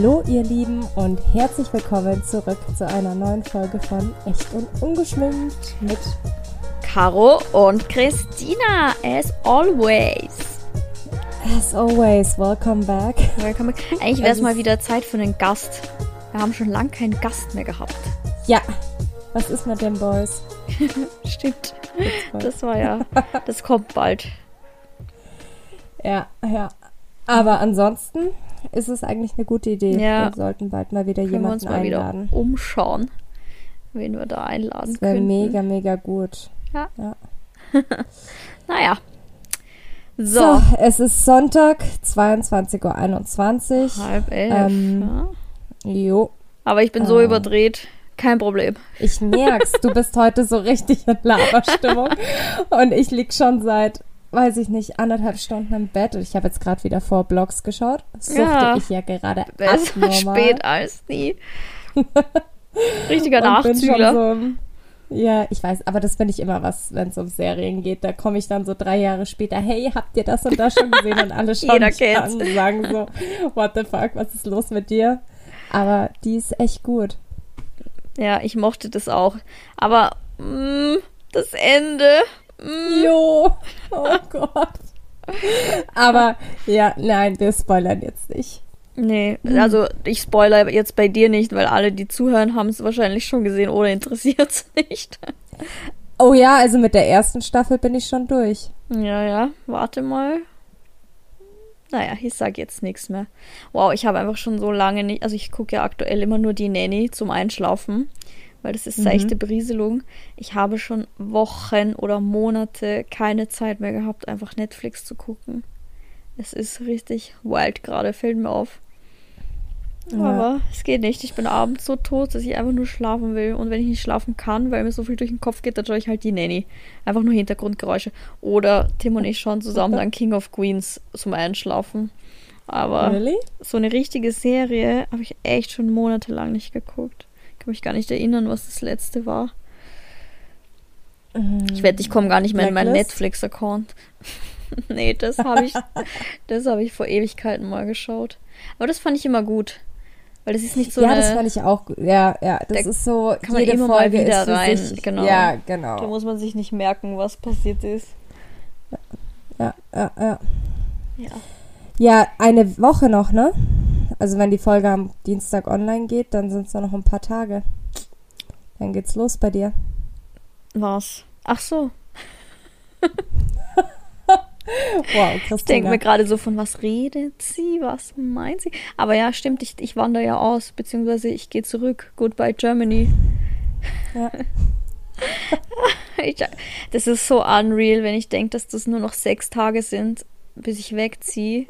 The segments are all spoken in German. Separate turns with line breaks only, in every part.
Hallo ihr Lieben und herzlich willkommen zurück zu einer neuen Folge von Echt und Ungeschminkt mit
Caro und Christina, as always.
As always, welcome back.
Welcome back. Eigentlich wäre es mal wieder Zeit für einen Gast. Wir haben schon lange keinen Gast mehr gehabt.
Ja, was ist mit den Boys?
Stimmt. Das war ja, das kommt bald.
Ja, ja. Aber ansonsten ist es eigentlich eine gute Idee.
Ja.
Wir sollten bald mal wieder
Können wir
jemanden
uns mal
einladen.
wieder umschauen, wen wir da einladen
Das wäre
können.
mega, mega gut.
Ja.
Ja.
Naja.
So.
So.
es ist Sonntag, 22.21 Uhr.
Halb elf.
Ähm,
ja.
Jo,
Aber ich bin so
äh.
überdreht. Kein Problem.
ich merk's, du bist heute so richtig in Laberstimmung. Und ich lieg schon seit, weiß ich nicht, anderthalb Stunden im Bett. Und ich habe jetzt gerade wieder vor Blogs geschaut. Suchte
Ja.
ich ja gerade
Besser spät als nie. Richtiger Nachzügler.
so, ja, ich weiß, aber das finde ich immer was, wenn es um Serien geht. Da komme ich dann so drei Jahre später, hey, habt ihr das und das schon gesehen? Und alle schauen mich an und sagen so, what the fuck, was ist los mit dir? Aber die ist echt gut.
Ja, ich mochte das auch. Aber mh, das Ende. Mh,
Jo, oh Gott. Aber ja, nein, wir spoilern jetzt nicht.
nee,
Mhm.
also ich spoiler jetzt bei dir nicht, weil alle, die zuhören, haben es wahrscheinlich schon gesehen oder interessiert es nicht.
Oh ja, also mit der ersten Staffel bin ich schon durch.
Ja, ja, warte mal. Naja, ich sag jetzt nichts mehr. Wow, ich habe einfach schon so lange nicht, also ich gucke ja aktuell immer nur die Nanny zum Einschlafen, weil das ist
Mhm.
seichte Berieselung. Ich habe schon Wochen oder Monate keine Zeit mehr gehabt, einfach Netflix zu gucken. Es ist richtig wild gerade, fällt mir auf.
Ja.
Aber es geht nicht. Ich bin abends so tot, dass ich einfach nur schlafen will. Und wenn ich nicht schlafen kann, weil mir so viel durch den Kopf geht, dann schaue ich halt die Nanny. Einfach nur Hintergrundgeräusche. Oder Tim und ich schauen zusammen dann King of Queens zum Einschlafen. Aber
Really?
so eine richtige Serie habe ich echt schon monatelang nicht geguckt. Kann mich gar nicht erinnern, was das letzte war. Ich wette, ich komme gar nicht mehr in meinen
Blacklist?
Netflix-Account. nee, das habe ich, das habe ich vor Ewigkeiten mal geschaut. Aber das fand ich immer gut. Weil das ist nicht so
ja,
eine,
das fand ich auch gut. Ja, ja, das
Da
ist so,
kann man
jede
immer mal
Folge
wieder
ist für
rein,
sich.
genau.
Ja,
da
genau.
muss man sich nicht merken, was passiert ist.
Ja, ja, ja.
Ja.
Ja, eine Woche noch, ne? Also wenn die Folge am Dienstag online geht, dann sind es noch ein paar Tage. Dann geht's los bei dir.
Was? Ach so.
Wow,
Ich denke
Christina.
mir gerade so, von was redet sie? Was meint sie? Aber ja, stimmt, ich, ich wandere ja aus, beziehungsweise ich gehe zurück. Goodbye Germany.
Ja.
Ich, das ist so unreal, wenn ich denke, dass das nur noch sechs Tage sind, bis ich wegziehe.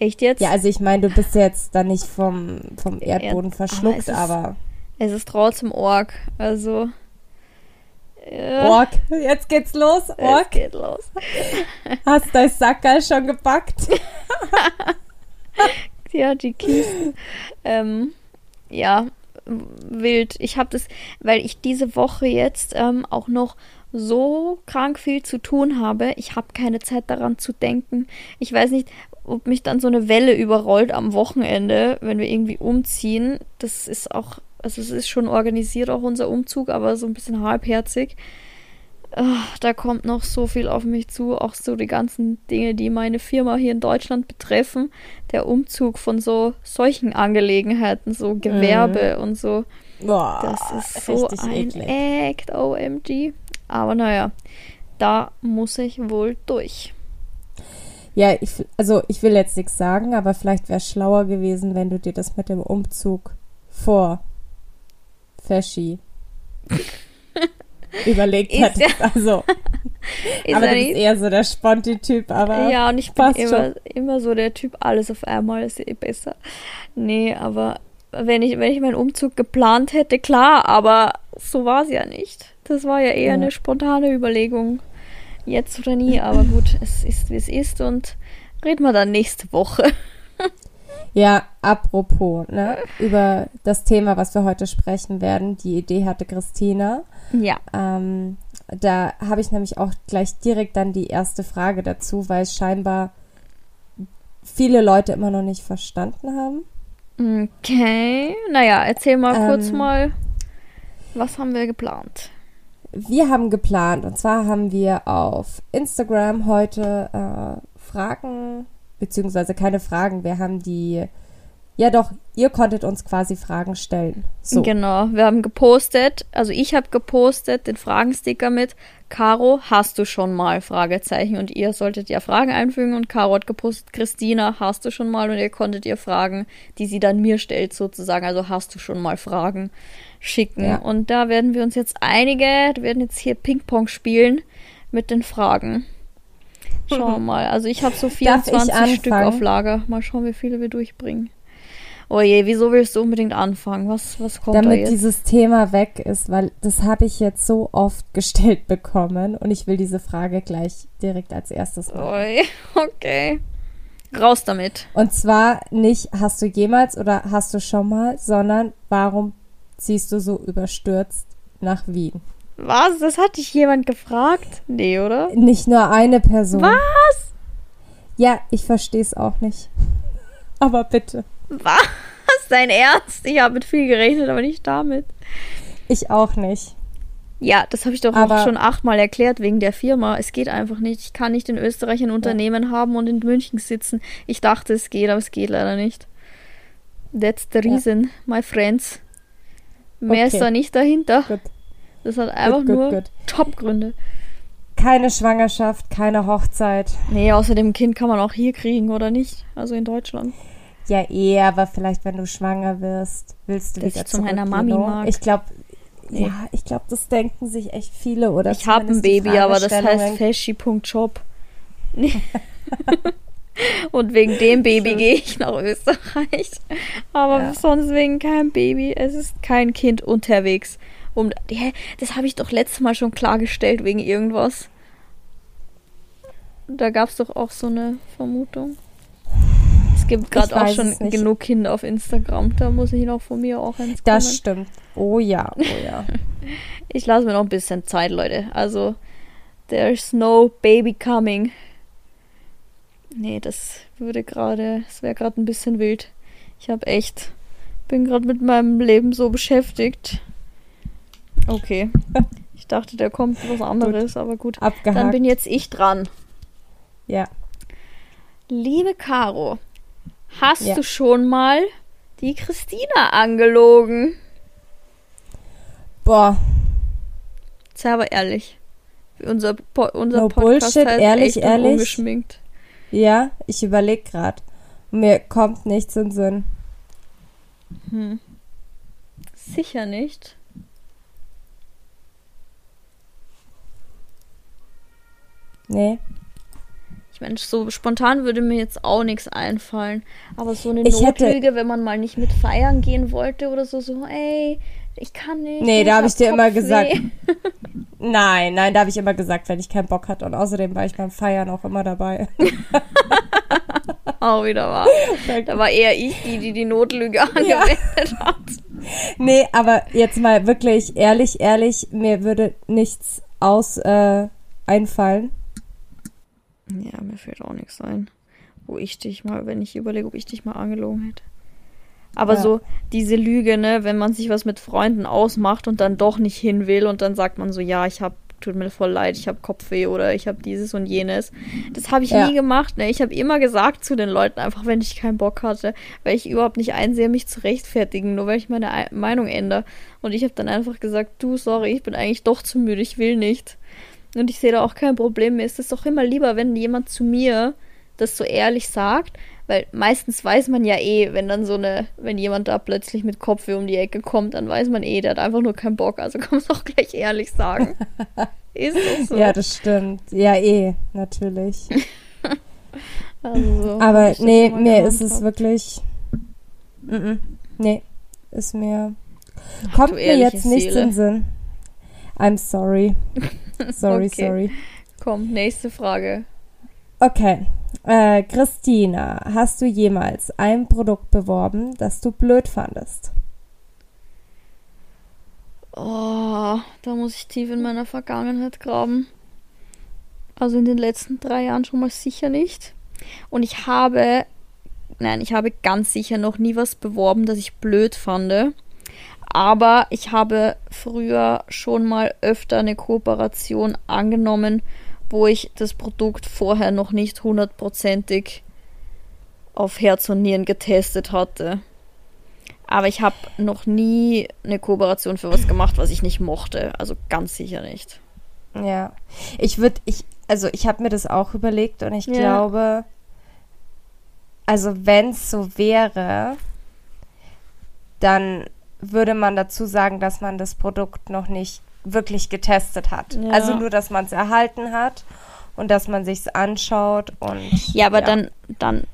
Echt jetzt?
Ja, also ich meine, du bist jetzt dann nicht vom, vom Erdboden
Erd-
verschluckt,
aber es ist-
aber.
Es ist trotzdem Org. Also. Ja,
Ork, jetzt geht's los. Ork,
geht los.
hast dein Sackerl schon gepackt?
Ja, die Kisten. ähm, ja, wild. Ich habe das, weil ich diese Woche jetzt ähm, auch noch so krank viel zu tun habe. Ich habe keine Zeit daran zu denken. Ich weiß nicht, ob mich dann so eine Welle überrollt am Wochenende, wenn wir irgendwie umziehen. Das ist auch, also es ist schon organisiert, auch unser Umzug, aber so ein bisschen halbherzig. Ah, Da kommt noch so viel auf mich zu, auch so die ganzen Dinge, die meine Firma hier in Deutschland betreffen. Der Umzug von so solchen Angelegenheiten, so Gewerbe und so.
Boah,
Das ist so ein
eklig.
Act, OMG. Aber naja, da muss ich wohl durch.
Ja, ich, also ich will jetzt nichts sagen, aber vielleicht wäre es schlauer gewesen, wenn du dir das mit dem Umzug vor Feschi überlegt
Ist
hättest. Also,
Ist
aber
ja
du bist eher so der Sponti-Typ, aber
Ja, und ich bin
passt
immer, immer so der Typ, alles auf einmal ist eh besser. Nee, aber wenn ich, wenn ich meinen Umzug geplant hätte, klar, aber so war es ja nicht. Das war ja eher
Ja.
eine spontane Überlegung. Jetzt oder nie, aber gut, es ist wie es ist und reden wir dann nächste Woche.
Ja, apropos, ne, über das Thema, was wir heute sprechen werden, die Idee hatte Christina.
Ja.
Ähm, da habe ich nämlich auch gleich direkt dann die erste Frage dazu, weil es scheinbar viele Leute immer noch nicht verstanden haben.
Okay. Naja, erzähl mal
Ähm.
kurz mal, was haben wir geplant?
Wir haben geplant, und zwar haben wir auf Instagram heute äh, Fragen, beziehungsweise keine Fragen, wir haben die, ja doch, ihr konntet uns quasi Fragen stellen. So.
Genau, wir haben gepostet, also ich habe gepostet den Fragensticker mit Caro, hast du schon mal? Fragezeichen und ihr solltet ja Fragen einfügen und Caro hat gepostet, Christina, hast du schon mal? Und ihr konntet ihr Fragen, die sie dann mir stellt sozusagen, also hast du schon mal Fragen schicken.
Ja.
Und da werden wir uns jetzt einige, wir werden jetzt hier Ping-Pong spielen mit den Fragen. Schauen wir mal. Also ich habe so
Darf ich
24 Stück auf Lager. Mal schauen, wie viele wir durchbringen. Oh je, wieso willst du unbedingt anfangen? Was, was kommt da
Damit
jetzt?
dieses Thema weg ist, weil das habe ich jetzt so oft gestellt bekommen und ich will diese Frage gleich direkt als erstes machen.
Oi, okay. Raus damit.
Und zwar nicht, hast du jemals oder hast du schon mal, sondern warum ziehst du so überstürzt nach Wien?
Was? Das hat dich jemand gefragt? Nee, oder?
Nicht nur eine Person.
Was?
Ja, ich verstehe es auch nicht. Aber bitte.
Was? Dein Ernst? Ich habe mit viel gerechnet, aber nicht damit.
Ich auch nicht.
Ja, das habe ich doch
Aber-
auch schon achtmal erklärt wegen der Firma. Es geht einfach nicht. Ich kann nicht in Österreich ein Unternehmen haben und in München sitzen. Ich dachte, es geht, aber es geht leider nicht. That's the
Ja.
reason, my friends. Mehr ist
Okay.
da nicht dahinter.
Gut.
Das hat einfach
gut,
nur
gut.
Top-Gründe.
Keine Schwangerschaft, keine Hochzeit.
Nee, außerdem Kind kann man auch hier kriegen, oder nicht? Also in Deutschland.
Ja, eh, aber vielleicht, wenn du schwanger wirst, willst du
Dass
wieder
ich zu meiner Mami mag.
Ich glaube,
Nee.
ja, ich glaube, das denken sich echt viele oder
Ich habe ein Baby, aber das heißt. Feschi.job. Nee. Und wegen dem Baby gehe ich nach Österreich. Aber
Ja.
sonst wegen kein Baby. Es ist kein Kind unterwegs. Um, hä, das habe ich doch letztes Mal schon klargestellt wegen irgendwas. Da gab es doch auch so eine Vermutung. Es gibt gerade auch schon
es
genug Kinder auf Instagram. Da muss ich noch von mir auch eins
Das
kommen.
stimmt. Oh ja, oh ja.
Ich lasse mir noch ein bisschen Zeit, Leute. Also, there's no baby coming. Nee, das würde gerade, das wäre gerade ein bisschen wild. Ich habe echt, bin gerade mit meinem Leben so beschäftigt. Okay. Ich dachte, da kommt was anderes, aber gut. Dann
Abgehakt.
bin jetzt ich dran.
ja.
Liebe Caro, hast
Ja.
du schon mal die Christina angelogen?
Boah,
Sei aber ehrlich. Unser, po unser
No
Podcast
Bullshit,
heißt
ehrlich,
echt und
ehrlich?
ungeschminkt.
ja, ich überlege gerade. Mir kommt nichts in Sinn.
Hm. Sicher nicht.
Nee.
Ich meine, so spontan würde mir jetzt auch nichts einfallen. Aber so eine
Ich hätte-
Notlüge, wenn man mal nicht mit feiern gehen wollte oder so, so, ey, ich kann nicht.
Nee, da hab ich dir immer
Kopfweh.
gesagt. Nein, nein, da habe ich immer gesagt, wenn ich keinen Bock hatte. Und außerdem war ich beim Feiern auch immer dabei.
Auch wieder wahr. Da war eher ich, die die, die Notlüge angewendet hat.
Nee, aber jetzt mal wirklich ehrlich, ehrlich, mir würde nichts aus äh, einfallen.
Ja, mir fällt auch nichts ein, wo ich dich mal, wenn ich überlege, ob ich dich mal angelogen hätte. Aber
Ja.
so diese Lüge, ne, wenn man sich was mit Freunden ausmacht und dann doch nicht hin will und dann sagt man so, ja, ich hab, tut mir voll leid, ich habe Kopfweh oder ich habe dieses und jenes. Das habe ich
Ja.
nie gemacht, ne. Ich habe immer gesagt zu den Leuten einfach, wenn ich keinen Bock hatte, weil ich überhaupt nicht einsehe, mich zu rechtfertigen, nur weil ich meine Ei- Meinung ändere. Und ich habe dann einfach gesagt, du, sorry, ich bin eigentlich doch zu müde, ich will nicht. Und ich sehe da auch kein Problem. Mir ist es doch immer lieber, wenn jemand zu mir das so ehrlich sagt, weil meistens weiß man ja eh, wenn dann so eine, wenn jemand da plötzlich mit Kopfweh um die Ecke kommt, dann weiß man eh, der hat einfach nur keinen Bock, also kann man es auch gleich ehrlich sagen. ist doch so.
Ja, das stimmt. Ja, eh, natürlich.
also
Aber
das
nee, mir ist es wirklich. Mm -mm. Nee, ist mir. Kommt
du
mir jetzt nichts
Seele.
in den Sinn. I'm sorry. Sorry,
Okay.
sorry.
Komm, nächste Frage.
Okay. Äh, Christina, hast du jemals ein Produkt beworben, das du blöd fandest?
Oh, da muss ich tief in meiner Vergangenheit graben. Also in den letzten drei Jahren schon mal sicher nicht. Und ich habe nein, ich habe ganz sicher noch nie was beworben, das ich blöd fand. Aber ich habe früher schon mal öfter eine Kooperation angenommen, wo ich das Produkt vorher noch nicht hundertprozentig auf Herz und Nieren getestet hatte. Aber ich habe noch nie eine Kooperation für was gemacht, was ich nicht mochte. Also ganz sicher nicht.
Ja. Ich würde, ich, also ich habe mir das auch überlegt und ich ja. glaube, also wenn es so wäre, dann würde man dazu sagen, dass man das Produkt noch nicht wirklich getestet hat. Ja. Also nur, dass man es erhalten hat und dass man sich anschaut und
ja, aber ja. dann dann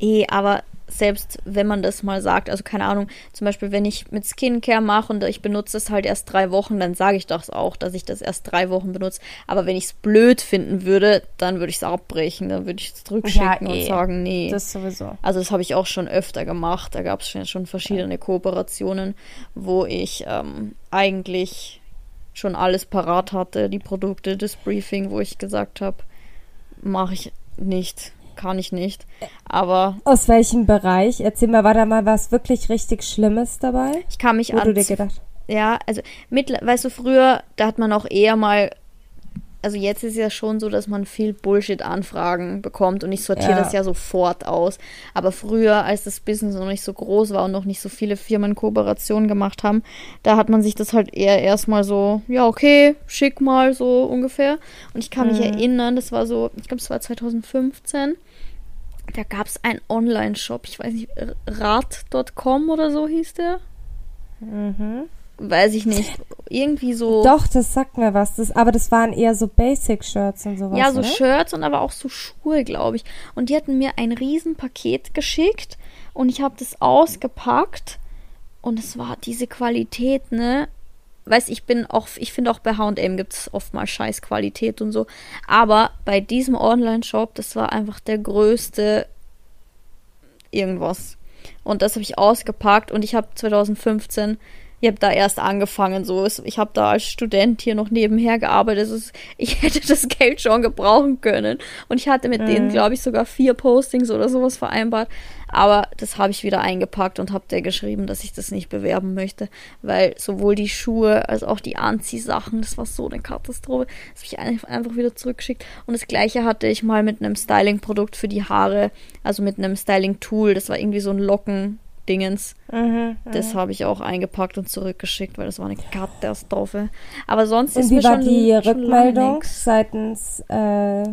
eh, aber selbst wenn man das mal sagt, also keine Ahnung, zum Beispiel, wenn ich mit Skincare mache und ich benutze es halt erst drei Wochen, dann sage ich das auch, dass ich das erst drei Wochen benutze. Aber wenn ich es blöd finden würde, dann würde ich es abbrechen, dann würde ich es zurückschicken ja, eh. und sagen, nee.
Das sowieso.
Also das habe ich auch schon öfter gemacht. Da gab es schon, schon verschiedene Kooperationen, wo ich ähm, eigentlich schon alles parat hatte, die Produkte, das Briefing, wo ich gesagt habe, mache ich nicht kann ich nicht. Aber.
Aus welchem Bereich? Erzähl mal, war da mal was wirklich richtig Schlimmes dabei?
Ich kann mich wo an. Du dir gedacht? Ja, also, mit, weißt du, früher, da hat man auch eher mal also jetzt ist es ja schon so, dass man viel Bullshit-Anfragen bekommt und ich sortiere ja. das ja sofort aus. Aber früher, als das Business noch nicht so groß war und noch nicht so viele Firmen Kooperationen gemacht haben, da hat man sich das halt eher erstmal so, ja, okay, schick mal so ungefähr. Und ich kann mhm. mich erinnern, das war so, ich glaube, es war 2015. Da gab es einen Online-Shop, ich weiß nicht, rat.com oder so hieß der. Mhm weiß ich nicht, irgendwie so.
Doch, das sagt mir was. Das, aber das waren eher so Basic-Shirts und sowas.
Ja, so
ne?
Shirts und aber auch so Schuhe, glaube ich. Und die hatten mir ein Riesenpaket geschickt und ich habe das ausgepackt und es war diese Qualität, ne? Weiß ich bin auch, ich finde auch bei H&M gibt es oft mal scheiß Qualität und so. Aber bei diesem Online-Shop, das war einfach der größte irgendwas. Und das habe ich ausgepackt und ich habe 2015 ich habe da erst angefangen, so ich habe da als Student hier noch nebenher gearbeitet. Ist, ich hätte das Geld schon gebrauchen können und ich hatte mit mhm. denen, glaube ich, sogar vier Postings oder sowas vereinbart. Aber das habe ich wieder eingepackt und habe der geschrieben, dass ich das nicht bewerben möchte, weil sowohl die Schuhe als auch die Anziehsachen, das war so eine Katastrophe. Das habe ich einfach wieder zurückgeschickt. Und das gleiche hatte ich mal mit einem Styling-Produkt für die Haare, also mit einem Styling-Tool. Das war irgendwie so ein Locken. Dingens. Mhm, das habe ich auch eingepackt und zurückgeschickt, weil das war eine Katastrophe. Aber sonst
und
ist
wie
mir
war
schon,
die Rückmeldung seitens äh,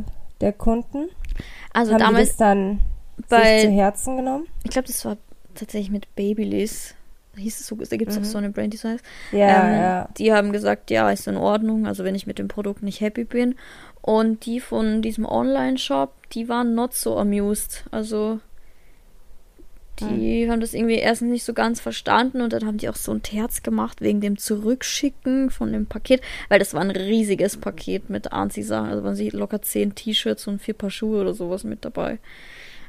der Kunden?
Also
Haben
damals
das dann bei, sich zu Herzen genommen?
Ich glaube, das war tatsächlich mit Babyliss. Hieß es so, da gibt es mhm. auch so eine Brand, die so heißt.
Ja, ähm, ja.
Die haben gesagt, ja, ist in Ordnung, also wenn ich mit dem Produkt nicht happy bin. Und die von diesem Online-Shop, die waren not so amused. Also die mhm. haben das irgendwie erstens nicht so ganz verstanden und dann haben die auch so ein Terz gemacht wegen dem Zurückschicken von dem Paket, weil das war ein riesiges Paket mit Anziehsachen. Also waren sie locker zehn T-Shirts und vier Paar Schuhe oder sowas mit dabei.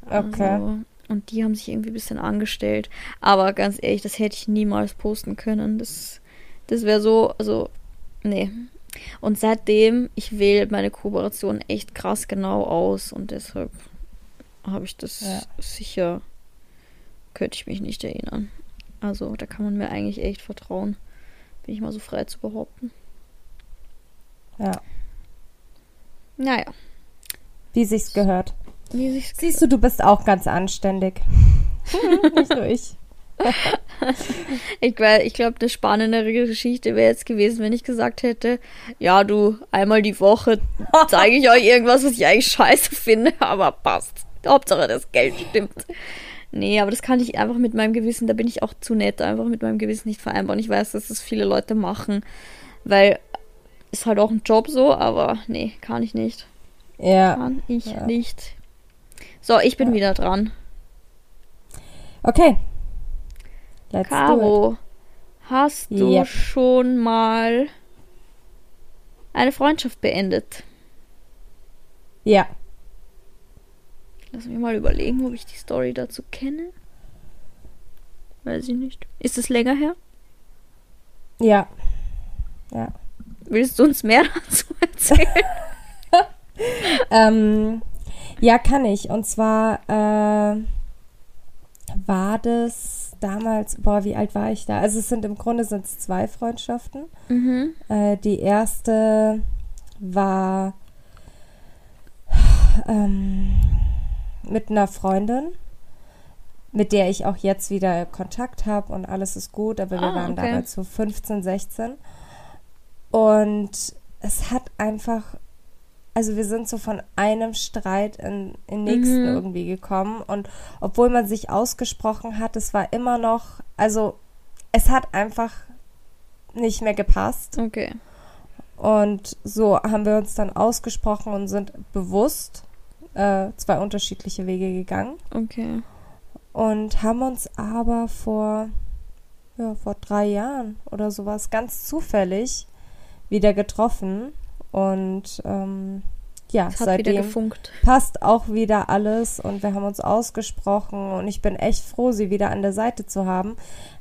Okay. Also,
und die haben sich irgendwie ein bisschen angestellt. Aber ganz ehrlich, das hätte ich niemals posten können. Das, das wäre so, also, nee. Und seitdem, ich wähle meine Kooperation echt krass genau aus und deshalb habe ich das ja. sicher könnte ich mich nicht erinnern. Also da kann man mir eigentlich echt vertrauen. Bin ich mal so frei zu behaupten.
Ja.
Naja.
Wie sich's gehört.
Wie sich's
Siehst gehört. du, du bist auch ganz anständig. nicht nur ich.
ich ich glaube, eine spannendere Geschichte wäre jetzt gewesen, wenn ich gesagt hätte, ja, du, einmal die Woche zeige ich euch irgendwas, was ich eigentlich scheiße finde, aber passt. Hauptsache das Geld stimmt. Nee, aber das kann ich einfach mit meinem Gewissen, da bin ich auch zu nett, einfach mit meinem Gewissen nicht vereinbaren. Ich weiß, dass das viele Leute machen, weil ist halt auch ein Job so, aber nee, kann ich nicht.
Ja.
Kann ich
ja.
nicht. So, ich bin
ja.
wieder dran.
Okay.
Let's Caro, hast du yep. schon mal eine Freundschaft beendet?
Ja.
Lass mich mal überlegen, ob ich die Story dazu kenne. Weiß ich nicht. Ist es länger her?
Ja. Ja.
Willst du uns mehr dazu erzählen?
ähm, ja, kann ich. Und zwar, äh, war das damals, boah, wie alt war ich da? Also es sind im Grunde sind es zwei Freundschaften.
Mhm.
Äh, die erste war ähm, mit einer Freundin, mit der ich auch jetzt wieder Kontakt habe und alles ist gut, aber wir
Ah,
waren
okay.
damals so 15, 16. Und es hat einfach, also wir sind so von einem Streit in den nächsten
Mhm.
irgendwie gekommen. Und obwohl man sich ausgesprochen hat, es war immer noch, also es hat einfach nicht mehr gepasst.
Okay.
Und so haben wir uns dann ausgesprochen und sind bewusst äh, zwei unterschiedliche Wege gegangen
Okay.
und haben uns aber vor, ja, vor drei Jahren oder sowas ganz zufällig wieder getroffen. Und ähm, ja,
Es hat wieder
seitdem
gefunkt.
passt auch wieder alles und wir haben uns ausgesprochen und ich bin echt froh, sie wieder an der Seite zu haben.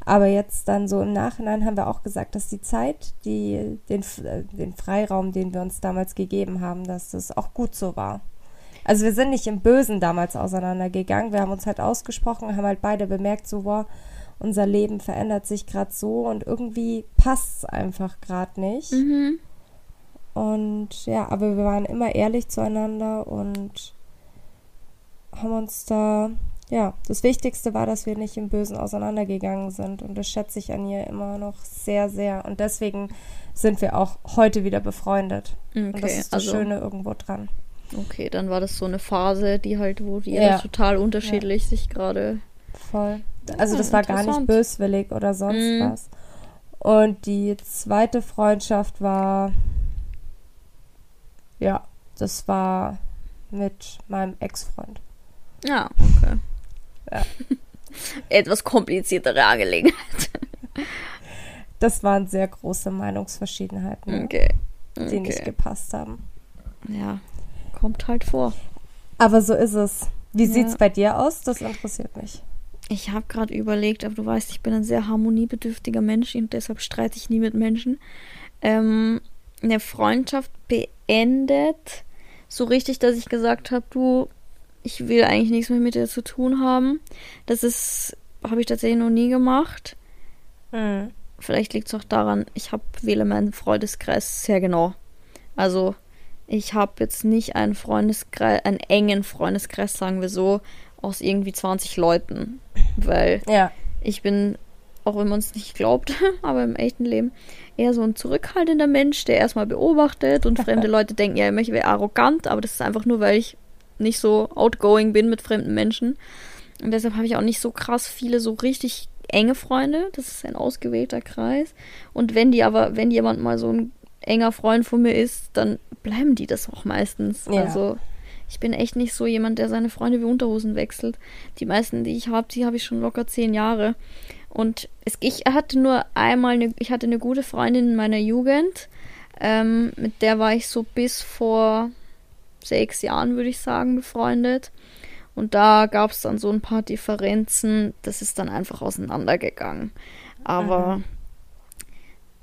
Aber jetzt dann so im Nachhinein haben wir auch gesagt, dass die Zeit, die, den, äh, den Freiraum, den wir uns damals gegeben haben, dass das auch gut so war. Also wir sind nicht im Bösen damals auseinandergegangen, wir haben uns halt ausgesprochen, haben halt beide bemerkt, so, wow, unser Leben verändert sich gerade so und irgendwie passt es einfach gerade nicht.
Mhm.
Und ja, aber wir waren immer ehrlich zueinander und haben uns da, ja, das Wichtigste war, dass wir nicht im Bösen auseinandergegangen sind. Und das schätze ich an ihr immer noch sehr, sehr. Und deswegen sind wir auch heute wieder befreundet. Und das
Okay,
ist das
also
Schöne irgendwo dran.
Okay, dann war das so eine Phase, die halt, wo die
Ja.
total unterschiedlich sich gerade.
Voll. Also
Ja,
das war gar nicht böswillig oder sonst
Mhm.
was. Und die zweite Freundschaft war, ja, das war mit meinem Ex-Freund.
Ja, okay.
Ja.
Etwas kompliziertere Angelegenheit.
Das waren sehr große Meinungsverschiedenheiten,
Okay.
die nicht gepasst haben.
Ja, kommt halt vor.
Aber so ist es. Wie
Ja.
sieht's bei dir aus? Das interessiert mich.
Ich habe gerade überlegt, aber du weißt, ich bin ein sehr harmoniebedürftiger Mensch und deshalb streite ich nie mit Menschen. Ähm, eine Freundschaft beendet, so richtig, dass ich gesagt habe, du, ich will eigentlich nichts mehr mit dir zu tun haben. Das ist, habe ich tatsächlich noch nie gemacht.
Mhm.
Vielleicht liegt es auch daran, ich hab, wähle meinen Freundeskreis sehr genau. Also ich habe jetzt nicht einen Freundeskreis, einen engen Freundeskreis, sagen wir so, aus irgendwie 20 Leuten. Weil
Ja,
ich bin, auch wenn man es nicht glaubt, aber im echten Leben, eher so ein zurückhaltender Mensch, der erstmal beobachtet und fremde Leute denken, ja, ich wäre arrogant, aber das ist einfach nur, weil ich nicht so outgoing bin mit fremden Menschen. Und deshalb habe ich auch nicht so krass viele so richtig enge Freunde. Das ist ein ausgewählter Kreis. Und wenn die aber, wenn jemand mal so ein enger Freund von mir ist, dann bleiben die das auch meistens.
Ja.
Also ich bin echt nicht so jemand, der seine Freunde wie Unterhosen wechselt. Die meisten, die ich habe, die habe ich schon locker zehn Jahre. Und es, ich hatte nur einmal, eine, ich hatte eine gute Freundin in meiner Jugend. Ähm, mit der war ich so bis vor sechs Jahren, würde ich sagen, befreundet. Und da gab es dann so ein paar Differenzen. Das ist dann einfach auseinandergegangen. Aber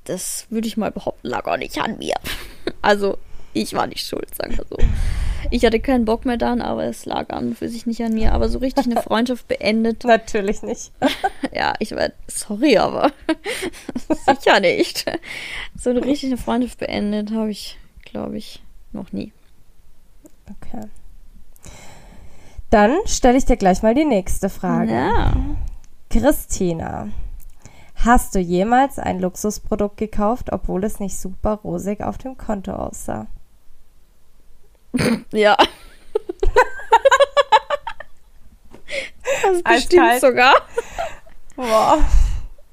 das würde ich mal behaupten, lag auch nicht an mir. Also ich war nicht schuld, sagen wir so. Ich hatte keinen Bock mehr dann, aber es lag an und für sich nicht an mir. Aber so richtig eine Freundschaft beendet,
natürlich nicht.
ja, ich war, sorry, aber sicher nicht. So eine richtige Freundschaft beendet habe ich, glaube ich, noch nie.
Okay. Dann stelle ich dir gleich mal die nächste Frage.
Ja.
Christina, hast du jemals ein Luxusprodukt gekauft, obwohl es nicht super rosig auf dem Konto aussah?
Ja. das
Eiskalt.
bestimmt sogar.
Boah.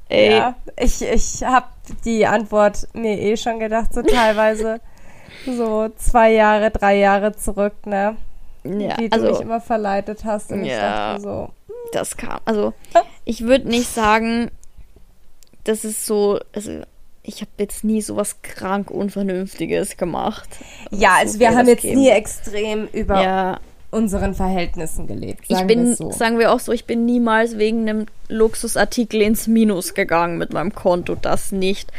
Ey,
Ja, ich, ich habe die Antwort mir eh schon gedacht, so teilweise so zwei Jahre, drei Jahre zurück, ne?
ja,
Wie du mich
also
immer verleitet hast. Und ich
Ja.
dachte so,
das kam. Also, ich würde nicht sagen, das ist so. Also, ich habe jetzt nie sowas krank Unvernünftiges gemacht.
ja,
So
also wir
viel
haben jetzt
geben.
nie extrem über
Ja,
unseren Verhältnissen gelebt. Sagen
ich bin,
so.
sagen wir auch so, ich bin niemals wegen einem Luxusartikel ins Minus gegangen mit meinem Konto, das nicht.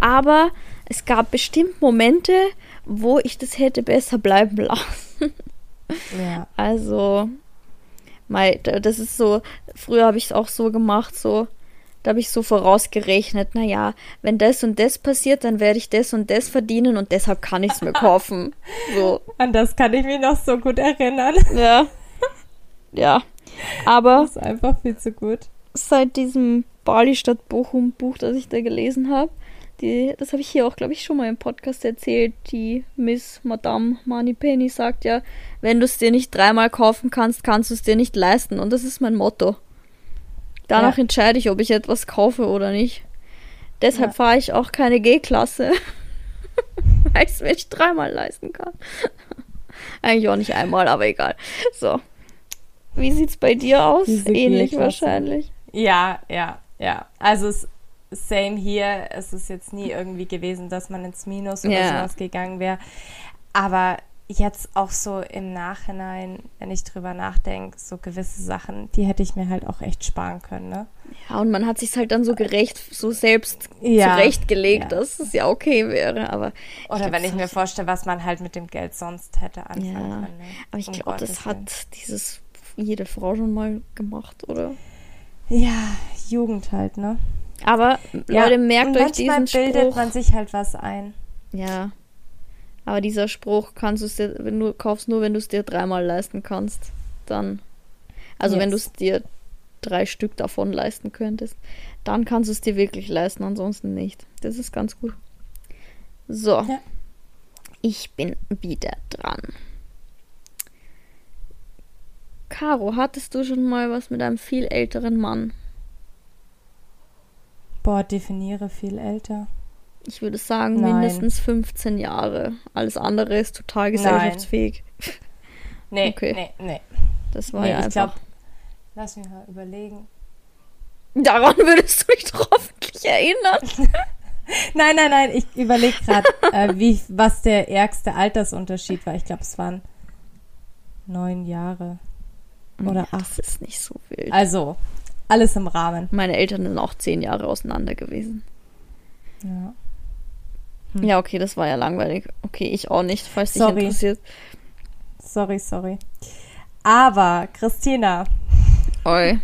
Aber es gab bestimmt Momente, wo ich das hätte besser bleiben lassen.
Ja.
Also, Mei, da- das ist so, früher habe ich es auch so gemacht, so, da habe ich so vorausgerechnet, naja, wenn das und das passiert, dann werde ich das und das verdienen und deshalb kann ich es mir kaufen. So,
An das kann ich mich noch so gut erinnern.
ja. Ja. Aber
Das ist einfach viel zu gut.
seit diesem Bali statt Bochum Buch, das ich da gelesen habe, die, das habe ich hier auch, glaube ich, schon mal im Podcast erzählt. Die Miss Madame Moneypenny sagt ja, wenn du es dir nicht dreimal kaufen kannst, kannst du es dir nicht leisten. Und das ist mein Motto. Danach
Ja.
entscheide ich, ob ich etwas kaufe oder nicht. Deshalb
Ja.
fahre ich auch keine G-Klasse. Weil ich es mir nicht dreimal leisten kann. Eigentlich auch nicht einmal, aber egal. So. Wie sieht's bei dir aus?
Diese
Ähnlich wahrscheinlich.
Ja, ja, ja. Also es same hier. Es ist jetzt nie irgendwie gewesen, dass man ins Minus oder
Ja.
sowas gegangen wäre. Aber jetzt auch so im Nachhinein, wenn ich drüber nachdenke, so gewisse Sachen, die hätte ich mir halt auch echt sparen können, ne?
Ja, und man hat sich halt dann so gerecht, so selbst
Ja,
zurechtgelegt,
ja.
dass es ja okay wäre. Aber
Oder
glaub,
wenn ich mir vorstelle, was man halt mit dem Geld sonst hätte anfangen
Ja,
können. Ne?
aber ich
Um
glaube, das
Willen.
hat dieses jede Frau schon mal gemacht, oder?
Ja, Jugend halt, ne?
Aber Leute, merkt
und
euch
manchmal
diesen
bildet
Spruch.
man sich halt was ein.
Ja. Aber dieser Spruch kannst du es dir, wenn du kaufst nur, wenn du es dir dreimal leisten kannst, dann. Also wenn du
Yes.
es dir drei Stück davon leisten könntest, dann kannst du es dir wirklich leisten, ansonsten nicht. Das ist ganz gut. So.
Ja.
Ich bin wieder dran. Caro, hattest du schon mal was mit einem viel älteren Mann?
Boah, definiere viel älter.
Ich würde sagen,
Nein.
mindestens 15 Jahre. Alles andere ist total gesellschaftsfähig.
Nee,
Okay.
nee, nee.
Das war
nee
ja
ich
einfach.
glaube, lass mich mal überlegen.
Daran würdest du dich doch hoffentlich erinnern.
Nein, nein, nein, ich überlege gerade, äh, wie, was der ärgste Altersunterschied war. Ich glaube, es waren neun Jahre oder
Ja,
acht.
Das ist nicht so wild.
Also, alles im Rahmen.
Meine Eltern sind auch zehn Jahre auseinander gewesen.
Ja. Hm.
Ja, okay, das war ja langweilig. Okay, ich auch nicht, falls dich
Sorry.
interessiert.
Sorry, sorry. Aber, Christina,
Oi.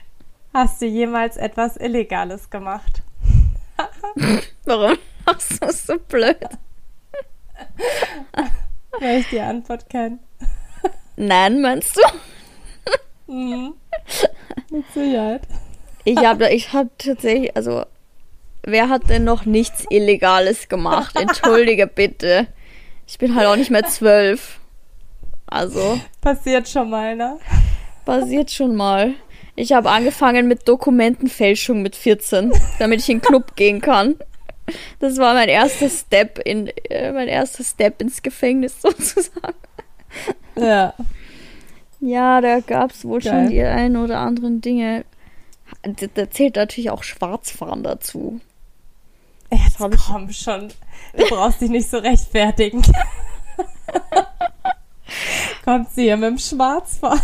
hast du jemals etwas Illegales gemacht?
Warum machst du so blöd?
Weil ich die Antwort kenne.
Nein, meinst du?
Mhm. Mit Sicherheit.
Ich habe ich hab tatsächlich, also, wer hat denn noch nichts Illegales gemacht? Entschuldige bitte. Ich bin halt auch nicht mehr zwölf. Also,
Passiert schon mal, ne?
passiert schon mal. Ich habe angefangen mit Dokumentenfälschung mit 14, damit ich in den Club gehen kann. Das war mein erster Step in äh, mein erster Step ins Gefängnis sozusagen.
Ja.
Ja, da gab es wohl
Geil.
schon die ein oder anderen Dinge. Da, da zählt natürlich auch Schwarzfahren dazu.
Jetzt
hab ich-
komm schon. Du brauchst dich nicht so rechtfertigen. Kommt sie hier mit dem Schwarzfahren.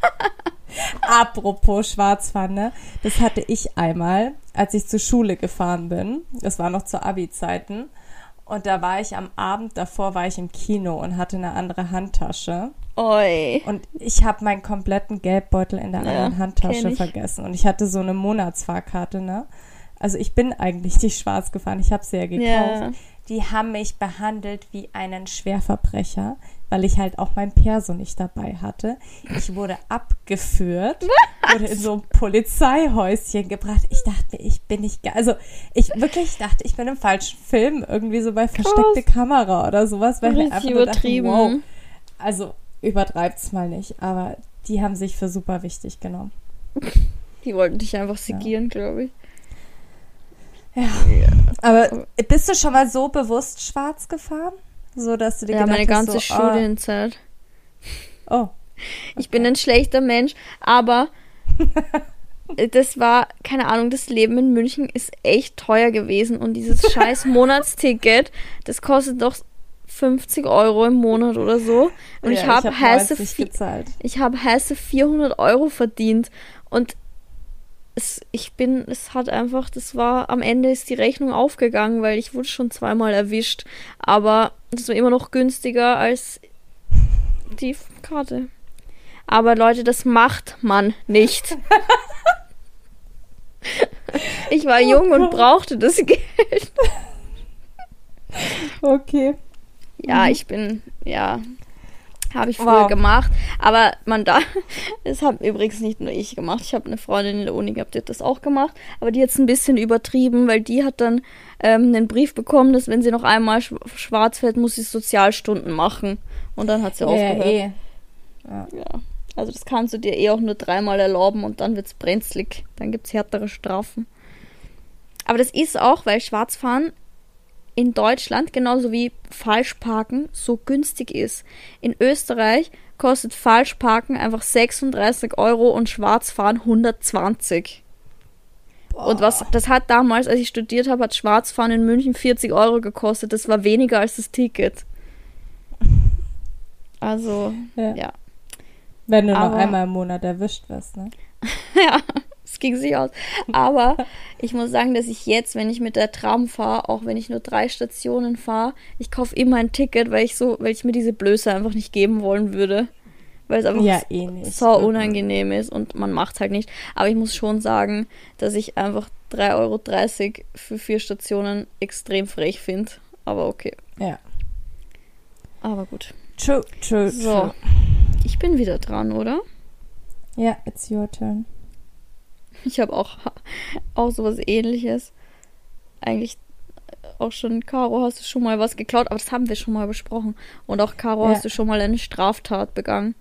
Apropos Schwarzfahren, ne? Das hatte ich einmal, als ich zur Schule gefahren bin. Das war noch zu Abi-Zeiten. Und da war ich am Abend davor, war ich im Kino und hatte eine andere Handtasche.
Oi.
Und ich habe meinen kompletten Geldbeutel in der
Ja,
anderen Handtasche vergessen. Und ich hatte so eine Monatsfahrkarte, ne? Also ich bin eigentlich nicht schwarz gefahren, ich habe sie ja gekauft.
Ja.
Die haben mich behandelt wie einen Schwerverbrecher, weil ich halt auch mein Perso nicht dabei hatte. Ich wurde abgeführt, wurde in so ein Polizeihäuschen gebracht. Ich dachte mir, ich bin nicht, also ich wirklich dachte, ich bin im falschen Film, irgendwie so bei versteckte Kamera oder sowas, weil ich einfach nur dachte,
übertrieben.
wow, also übertreibt's mal nicht, aber die haben sich für super wichtig genommen.
Die wollten dich einfach segieren, glaube ich.
Aber bist du schon mal so bewusst schwarz gefahren? So, dass du dir
Ja,
gedacht
meine
hast,
ganze
so,
Studienzeit.
Ah, oh,
Ich bin ein schlechter Mensch, aber das war, keine Ahnung, das Leben in München ist echt teuer gewesen und dieses scheiß Monatsticket, das kostet doch 50 Euro im Monat oder so. Und
ja,
ich habe
hab
heiße,
90
vi-
gezahlt.
ich habe heiße 400 Euro verdient und es, ich bin, es hat einfach, das war, am Ende ist die Rechnung aufgegangen, weil ich wurde schon zweimal erwischt, aber das war immer noch günstiger als die Karte. Aber Leute, das macht man nicht. ich war jung und brauchte das Geld.
Okay.
Ja,
Mhm.
ich bin, ja, habe ich früher
Wow.
gemacht. Aber man da, das habe übrigens nicht nur ich gemacht. Ich habe eine Freundin in der Uni gehabt, die hat das auch gemacht. Aber die hat es ein bisschen übertrieben, weil die hat dann ähm, einen Brief bekommen, dass wenn sie noch einmal sch schwarz fällt, muss sie Sozialstunden machen. Und dann hat sie
Ja,
aufgehört.
eh.
Ja. Also das kannst du dir eh auch nur dreimal erlauben und dann wird's brenzlig. Dann gibt's härtere Strafen. Aber das ist auch, weil Schwarzfahren in Deutschland genauso wie Falschparken so günstig ist. In Österreich kostet Falschparken einfach 36 Euro und Schwarzfahren 120. Und was, das hat damals, als ich studiert habe, hat Schwarzfahren in München 40 Euro gekostet. Das war weniger als das Ticket. Also,
Ja.
ja.
Wenn du noch
Aber-
einmal im Monat erwischt wirst, ne?
ja, ging sich aus. Aber ich muss sagen, dass ich jetzt, wenn ich mit der Tram fahre, auch wenn ich nur drei Stationen fahre, ich kaufe immer ein Ticket, weil ich so, weil ich mir diese Blöße einfach nicht geben wollen würde. Weil es einfach
Ja, eh
so unangenehm ist und man macht es halt nicht. Aber ich muss schon sagen, dass ich einfach 3,30 Euro für vier Stationen extrem frech finde. Aber okay.
Ja.
Aber gut.
True, true,
So.
true.
Ich bin wieder dran, oder?
Ja, it's your turn.
Ich habe auch, auch sowas ähnliches. Eigentlich auch schon, Caro, hast du schon mal was geklaut? Aber das haben wir schon mal besprochen. Und auch, Caro,
Ja.
hast du schon mal eine Straftat begangen?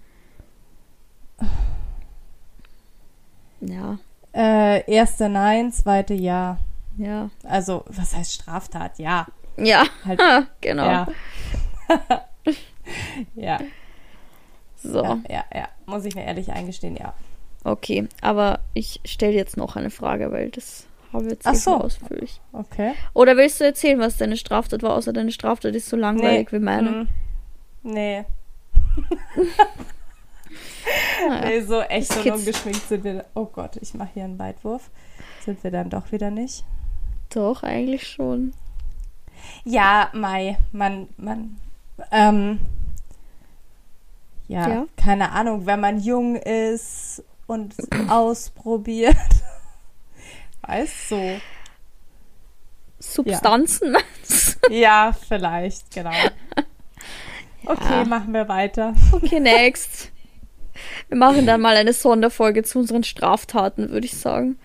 Ja,
Äh, erste nein, zweite ja.
ja.
Also, was heißt Straftat? Ja.
Ja,
Halt,
genau.
ja. ja,
So,
ja, ja, ja. Muss ich mir ehrlich eingestehen, ja.
Okay. Aber ich stelle jetzt noch eine Frage, weil das haben wir jetzt
Ach
eh
so.
ausführlich.
Okay.
Oder willst du erzählen, was deine Straftat war, außer deine Straftat ist so langweilig wie meine?
mm, Nee.
Naja.
Nee, so echt so
Kids-
ungeschminkt sind wir. Oh Gott, ich mache hier einen Weitwurf. Sind wir dann doch wieder nicht?
Doch, eigentlich schon.
Ja, Mai, man, man, ähm, ja,
Ja.
keine Ahnung, wenn man jung ist und ausprobiert. Weißt so.
Substanzen.
Ja, vielleicht, genau. Okay,
Ja.
machen wir weiter.
Okay, next. Wir machen dann mal eine Sonderfolge zu unseren Straftaten, würde ich sagen.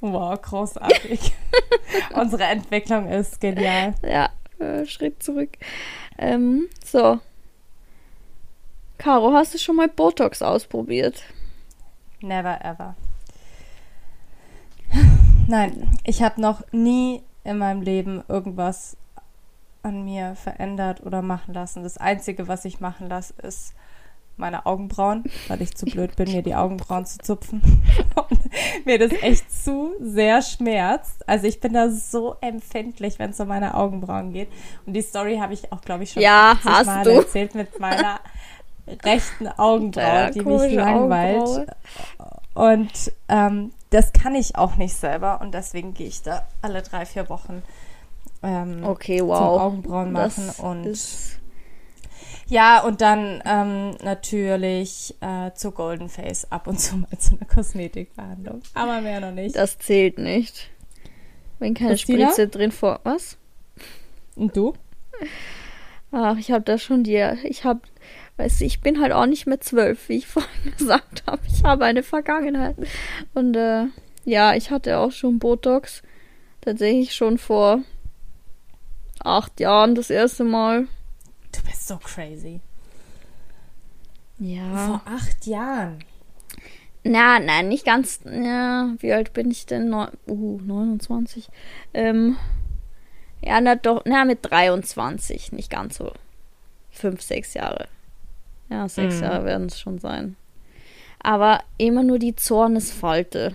Wow, großartig. Unsere Entwicklung ist genial.
Ja, äh, Schritt zurück. Ähm, so. Caro, hast du schon mal Botox ausprobiert?
Never ever. Nein, ich habe noch nie in meinem Leben irgendwas an mir verändert oder machen lassen. Das Einzige, was ich machen lasse, ist meine Augenbrauen, weil ich zu blöd bin, mir die Augenbrauen zu zupfen. Und mir das echt zu sehr schmerzt. Also ich bin da so empfindlich, wenn es um meine Augenbrauen geht. Und die Story habe ich auch, glaube ich, schon
Ja,
50
hast
Mal
du.
erzählt mit meiner rechten Augenbraue,
Ja,
die mich langweilt.
Augenbraue.
Und ähm, das kann ich auch nicht selber und deswegen gehe ich da alle drei, vier Wochen ähm,
Okay,
zum
wow.
Augenbrauen machen.
Das
und ja, und dann ähm, natürlich äh, zu Golden Face ab und zu mal zu einer Kosmetikbehandlung. Aber mehr noch nicht.
das zählt nicht. Wenn keine
Christina?
Spritze drin vor. Was?
Und du?
Ach, ich habe da schon die. Ich habe. Weißt du, ich bin halt auch nicht mehr zwölf, wie ich vorhin gesagt habe. Ich habe eine Vergangenheit. Und äh, ja, ich hatte auch schon Botox. Tatsächlich schon vor acht Jahren das erste Mal.
Du bist so crazy.
Ja.
Vor acht Jahren.
Na, nein, nicht ganz. Ja, wie alt bin ich denn? Neu, uh, 29. Ähm, ja, na doch, na, mit 23. Nicht ganz so. Fünf, sechs Jahre. Ja, sechs
Mhm.
Jahre werden es schon sein. Aber immer nur die Zornesfalte.